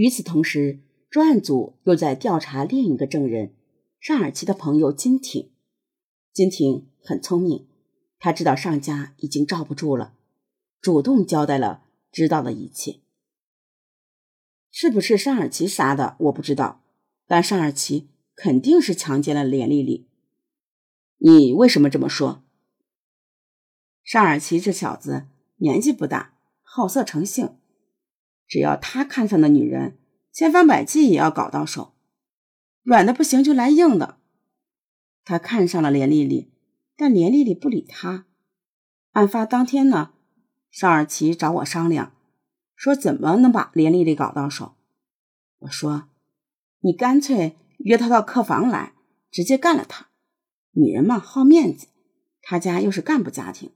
与此同时，专案组又在调查另一个证人尚尔奇的朋友金挺。金挺很聪明，他知道尚家已经罩不住了，主动交代了知道的一切。是不是尚尔奇杀的，我不知道，但尚尔奇肯定是强奸了连丽丽。你为什么这么说？尚尔奇这小子年纪不大，好色成性，只要他看上的女人，千方百计也要搞到手，软的不行就来硬的。他看上了连丽丽，但连丽丽不理他。案发当天呢，尚尔奇找我商量，说怎么能把连丽丽搞到手。我说：“你干脆约她到客房来，直接干了她。女人嘛，好面子，他家又是干部家庭，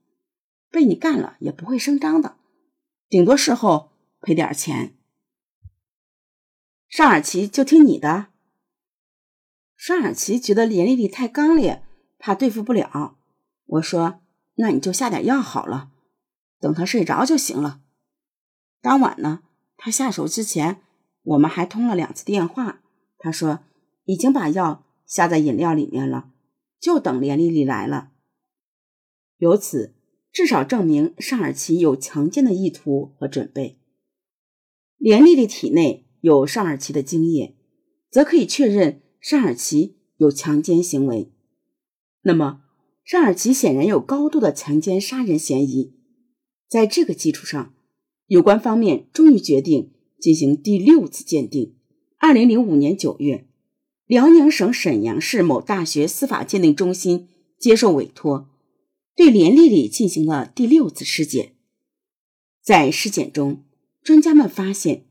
被你干了也不会声张的，顶多事后赔点钱。”尚尔奇就听你的。尚尔奇觉得连丽丽太刚烈，怕对付不了。我说：“那你就下点药好了，等她睡着就行了。”当晚呢，他下手之前，我们还通了两次电话。他说已经把药下在饮料里面了，就等连丽丽来了。由此至少证明尚尔奇有强奸的意图和准备。连丽丽体内有尚尔奇的精液，则可以确认。尚尔奇有强奸行为，那么尚尔奇显然有高度的强奸杀人嫌疑。在这个基础上，有关方面终于决定进行第六次鉴定。二零零五年九月，辽宁省沈阳市某大学司法鉴定中心接受委托，对连丽丽进行了第六次尸检。在尸检中，专家们发现，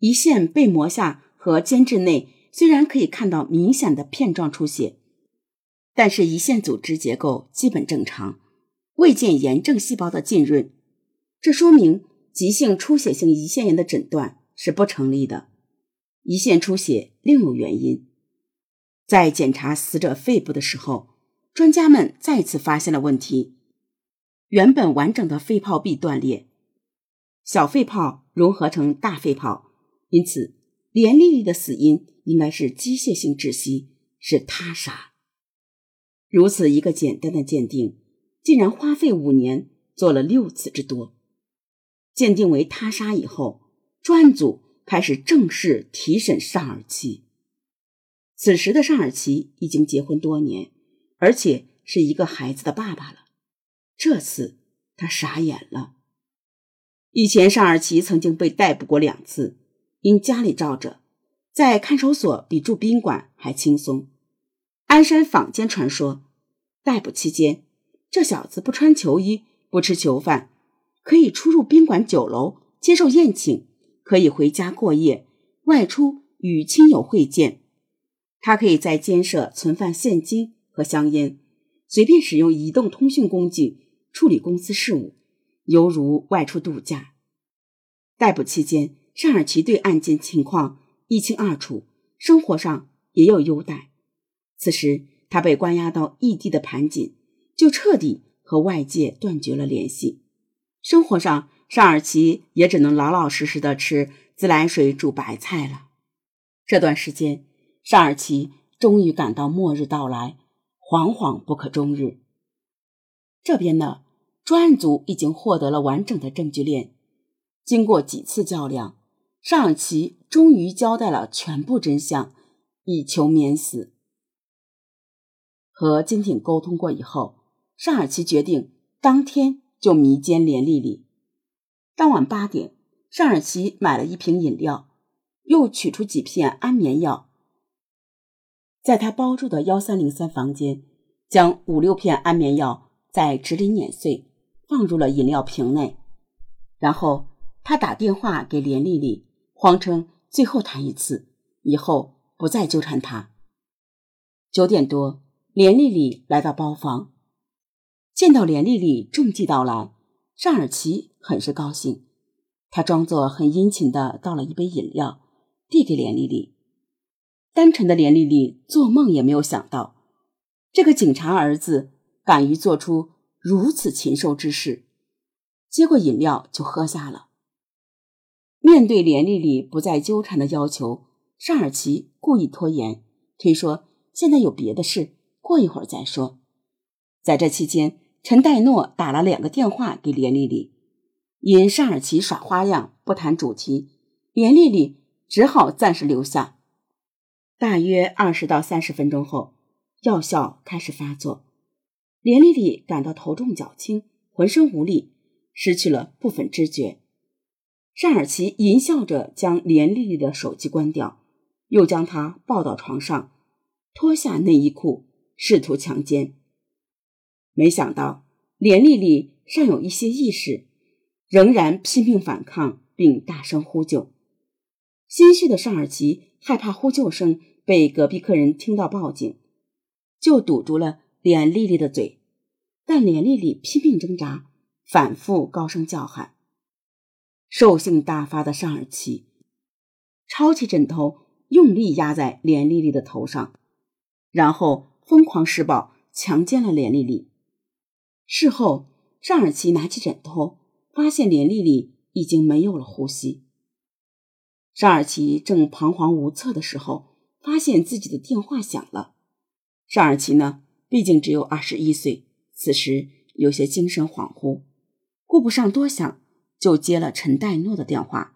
胰腺被膜下和间质内。虽然可以看到明显的片状出血，但是胰腺组织结构基本正常，未见炎症细胞的浸润，这说明急性出血性胰腺炎的诊断是不成立的。胰腺出血另有原因。在检查死者肺部的时候，专家们再次发现了问题：原本完整的肺泡壁断裂，小肺泡融合成大肺泡，因此连丽丽的死因。应该是机械性窒息，是他杀。如此一个简单的鉴定，竟然花费五年做了六次之多。鉴定为他杀以后，专案组开始正式提审尚尔奇。此时的尚尔奇已经结婚多年，而且是一个孩子的爸爸了。这次他傻眼了。以前尚尔奇曾经被逮捕过两次，因家里罩着。在看守所比住宾馆还轻松。鞍山坊间传说，逮捕期间，这小子不穿囚衣，不吃囚饭，可以出入宾馆酒楼接受宴请，可以回家过夜，外出与亲友会见。他可以在监舍存放现金和香烟，随便使用移动通讯工具处理公司事务，犹如外出度假。逮捕期间，尚尔奇对案件情况。一清二楚，生活上也有优待。此时他被关押到异地的盘锦，就彻底和外界断绝了联系。生活上，尚尔奇也只能老老实实的吃自来水煮白菜了。这段时间，尚尔奇终于感到末日到来，惶惶不可终日。这边呢，专案组已经获得了完整的证据链，经过几次较量。尚尔奇终于交代了全部真相，以求免死。和金挺沟通过以后，尚尔奇决定当天就迷奸连丽丽。当晚八点，尚尔奇买了一瓶饮料，又取出几片安眠药，在他包住的幺三零三房间，将五六片安眠药在纸里碾碎，放入了饮料瓶内，然后他打电话给连丽丽。谎称最后谈一次，以后不再纠缠他。九点多，连丽丽来到包房，见到连丽丽中计到来，尚尔奇很是高兴。他装作很殷勤的倒了一杯饮料，递给连丽丽。单纯的连丽丽做梦也没有想到，这个警察儿子敢于做出如此禽兽之事。接过饮料就喝下了。面对连丽丽不再纠缠的要求，尚尔奇故意拖延，推说现在有别的事，过一会儿再说。在这期间，陈代诺打了两个电话给连丽丽，因尚尔奇耍花样不谈主题，连丽丽只好暂时留下。大约二十到三十分钟后，药效开始发作，连丽丽感到头重脚轻，浑身无力，失去了部分知觉。尚尔奇淫笑着将连丽丽的手机关掉，又将她抱到床上，脱下内衣裤，试图强奸。没想到连丽丽尚有一些意识，仍然拼命反抗，并大声呼救。心虚的尚尔奇害怕呼救声被隔壁客人听到报警，就堵住了连丽丽的嘴。但连丽丽拼命挣扎，反复高声叫喊。兽性大发的尚尔奇抄起枕头，用力压在连丽丽的头上，然后疯狂施暴，强奸了连丽丽。事后，尚尔奇拿起枕头，发现连丽丽已经没有了呼吸。尚尔奇正彷徨无策的时候，发现自己的电话响了。尚尔奇呢，毕竟只有二十一岁，此时有些精神恍惚，顾不上多想。就接了陈代诺的电话，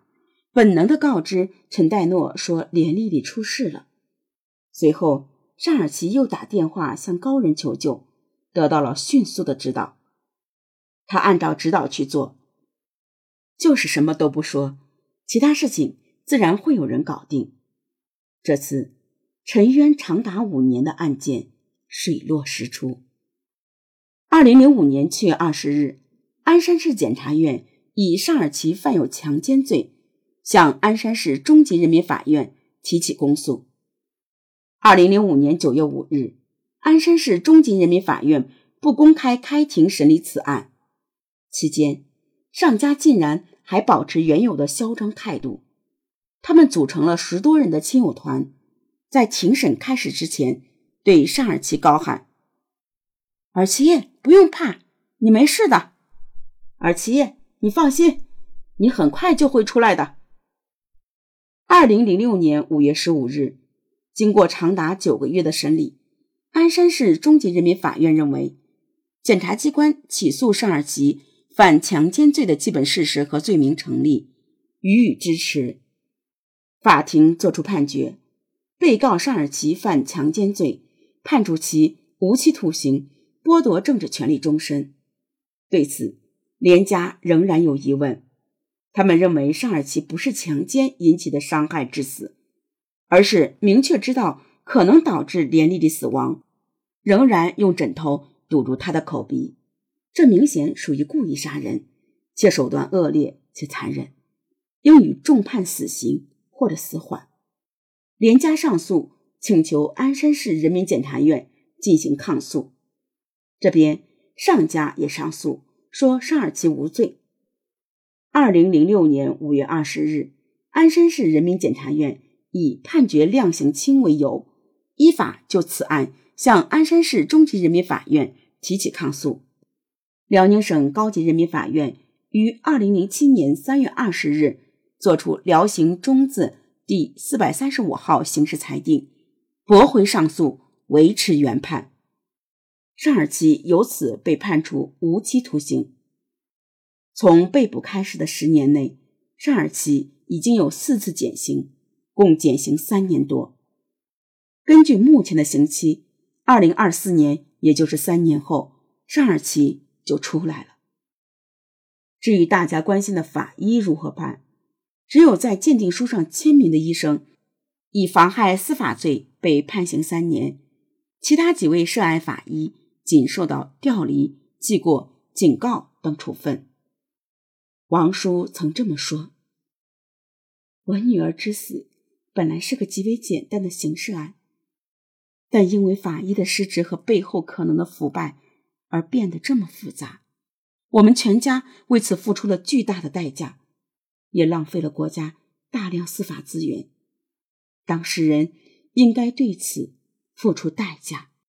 本能的告知陈代诺说连丽丽出事了。随后，尚尔奇又打电话向高人求救，得到了迅速的指导。他按照指导去做，就是什么都不说，其他事情自然会有人搞定。这次沉冤长达五年的案件水落石出。二零零五年七月二十日，鞍山市检察院。以尚尔奇犯有强奸罪，向鞍山市中级人民法院提起公诉。二零零五年九月五日，鞍山市中级人民法院不公开开庭审理此案，期间，尚家竟然还保持原有的嚣张态度。他们组成了十多人的亲友团，在庭审开始之前，对尚尔奇高喊：“尔奇，不用怕，你没事的，尔奇。”你放心，你很快就会出来的。二零零六年五月十五日，经过长达九个月的审理，鞍山市中级人民法院认为，检察机关起诉尚尔奇犯强奸罪的基本事实和罪名成立，予以支持。法庭作出判决，被告尚尔奇犯强奸罪，判处其无期徒刑，剥夺政治权利终身。对此。连家仍然有疑问，他们认为尚尔奇不是强奸引起的伤害致死，而是明确知道可能导致连丽丽死亡，仍然用枕头堵住她的口鼻，这明显属于故意杀人，且手段恶劣且残忍，应予重判死刑或者死缓。连家上诉，请求鞍山市人民检察院进行抗诉，这边上家也上诉。说尚尔奇无罪。二零零六年五月二十日，鞍山市人民检察院以判决量刑轻为由，依法就此案向鞍山市中级人民法院提起抗诉。辽宁省高级人民法院于二零零七年三月二十日作出辽刑中字第四百三十五号刑事裁定，驳回上诉，维持原判。尚尔奇由此被判处无期徒刑。从被捕开始的十年内，尚尔奇已经有四次减刑，共减刑三年多。根据目前的刑期，二零二四年，也就是三年后，尚尔奇就出来了。至于大家关心的法医如何判，只有在鉴定书上签名的医生，以妨害司法罪被判刑三年，其他几位涉案法医。仅受到调离、记过、警告等处分。王叔曾这么说：“我女儿之死本来是个极为简单的刑事案，但因为法医的失职和背后可能的腐败而变得这么复杂。我们全家为此付出了巨大的代价，也浪费了国家大量司法资源。当事人应该对此付出代价。”